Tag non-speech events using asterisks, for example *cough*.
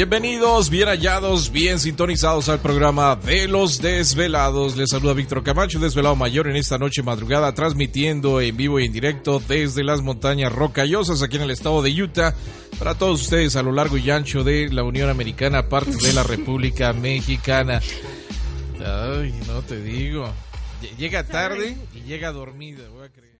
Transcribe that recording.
Bienvenidos, bien hallados, bien sintonizados al programa de los desvelados. Les saluda Víctor Camacho, desvelado mayor en esta noche madrugada, transmitiendo en vivo y en directo desde las montañas rocallosas aquí en el estado de Utah para todos ustedes a lo largo y ancho de la Unión Americana, parte de la República *laughs* Mexicana. Ay, no te digo. Llega tarde y llega dormida, voy a creer.